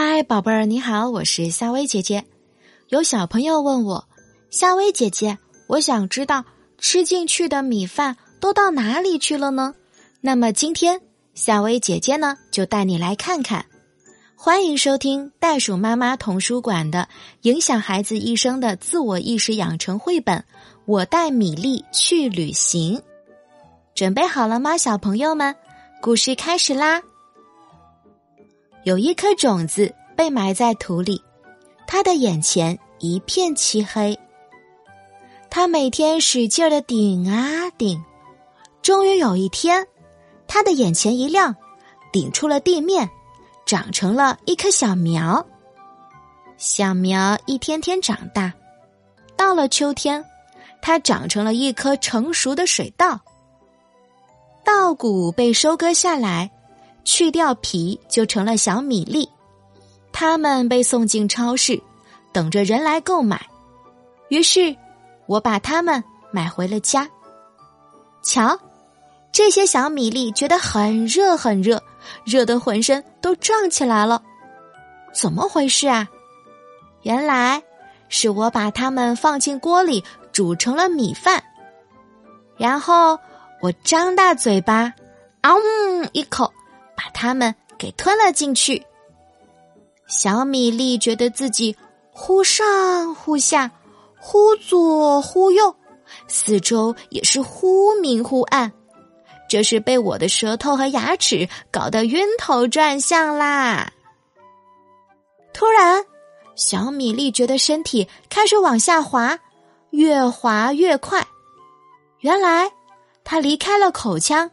嗨，宝贝儿，你好，我是夏薇姐姐。有小朋友问我，夏薇姐姐，我想知道吃进去的米饭都到哪里去了呢？那么今天夏薇姐姐呢，就带你来看看。欢迎收听袋鼠妈妈童书馆的影响孩子一生的自我意识养成绘本《我带米粒去旅行》。准备好了吗，小朋友们？故事开始啦！有一颗种子被埋在土里，他的眼前一片漆黑。他每天使劲的顶啊顶，终于有一天，他的眼前一亮，顶出了地面，长成了一棵小苗。小苗一天天长大，到了秋天，它长成了一棵成熟的水稻。稻谷被收割下来。去掉皮就成了小米粒，它们被送进超市，等着人来购买。于是，我把它们买回了家。瞧，这些小米粒觉得很热很热，热得浑身都胀起来了。怎么回事啊？原来是我把它们放进锅里煮成了米饭，然后我张大嘴巴，嗷一口。把它们给吞了进去。小米粒觉得自己忽上忽下，忽左忽右，四周也是忽明忽暗，这是被我的舌头和牙齿搞得晕头转向啦。突然，小米粒觉得身体开始往下滑，越滑越快。原来，他离开了口腔。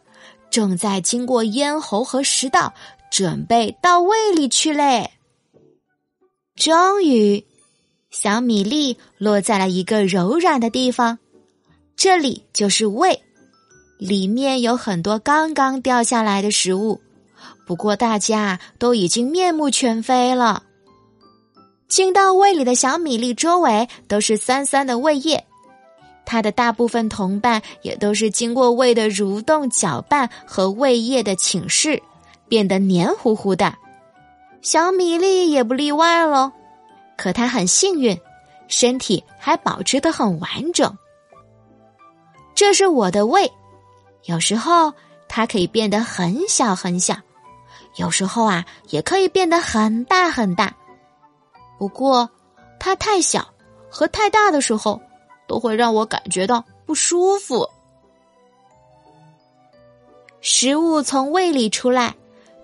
正在经过咽喉和食道，准备到胃里去嘞。终于，小米粒落在了一个柔软的地方，这里就是胃，里面有很多刚刚掉下来的食物。不过大家都已经面目全非了。进到胃里的小米粒周围都是酸酸的胃液。它的大部分同伴也都是经过胃的蠕动、搅拌和胃液的侵蚀，变得黏糊糊的。小米粒也不例外喽。可它很幸运，身体还保持的很完整。这是我的胃，有时候它可以变得很小很小，有时候啊也可以变得很大很大。不过它太小和太大的时候。都会让我感觉到不舒服。食物从胃里出来，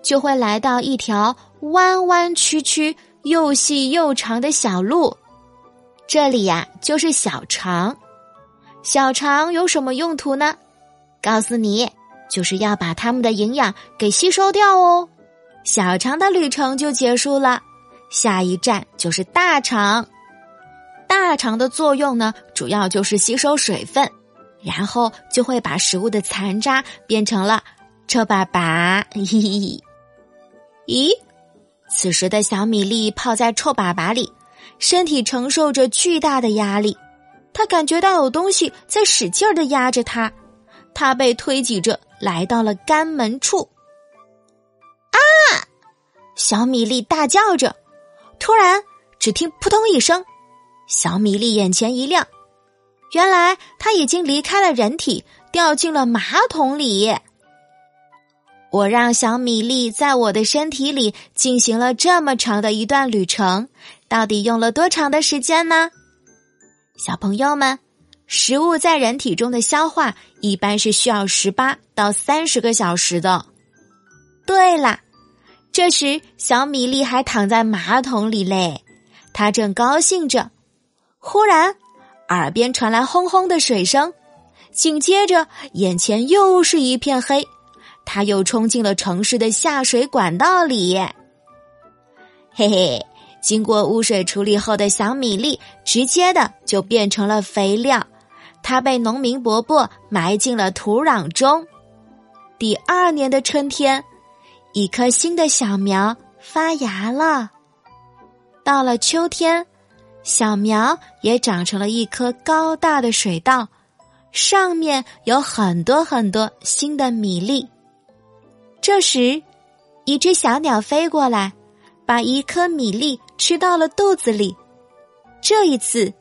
就会来到一条弯弯曲曲、又细又长的小路，这里呀就是小肠。小肠有什么用途呢？告诉你，就是要把它们的营养给吸收掉哦。小肠的旅程就结束了，下一站就是大肠。大肠的作用呢，主要就是吸收水分，然后就会把食物的残渣变成了臭粑粑。咦，此时的小米粒泡在臭粑粑里，身体承受着巨大的压力，他感觉到有东西在使劲儿的压着他，他被推挤着来到了肛门处。啊！小米粒大叫着，突然只听扑通一声。小米粒眼前一亮，原来他已经离开了人体，掉进了马桶里。我让小米粒在我的身体里进行了这么长的一段旅程，到底用了多长的时间呢？小朋友们，食物在人体中的消化一般是需要十八到三十个小时的。对了，这时小米粒还躺在马桶里嘞，他正高兴着。忽然，耳边传来轰轰的水声，紧接着眼前又是一片黑，他又冲进了城市的下水管道里。嘿嘿，经过污水处理后的小米粒，直接的就变成了肥料，它被农民伯伯埋进了土壤中。第二年的春天，一棵新的小苗发芽了。到了秋天。小苗也长成了一棵高大的水稻，上面有很多很多新的米粒。这时，一只小鸟飞过来，把把一颗米粒吃到了肚子里。这一次，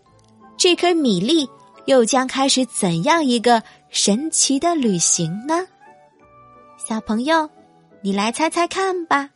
这颗米粒又将开始怎样一个神奇的旅行呢？小朋友，你来猜猜看吧。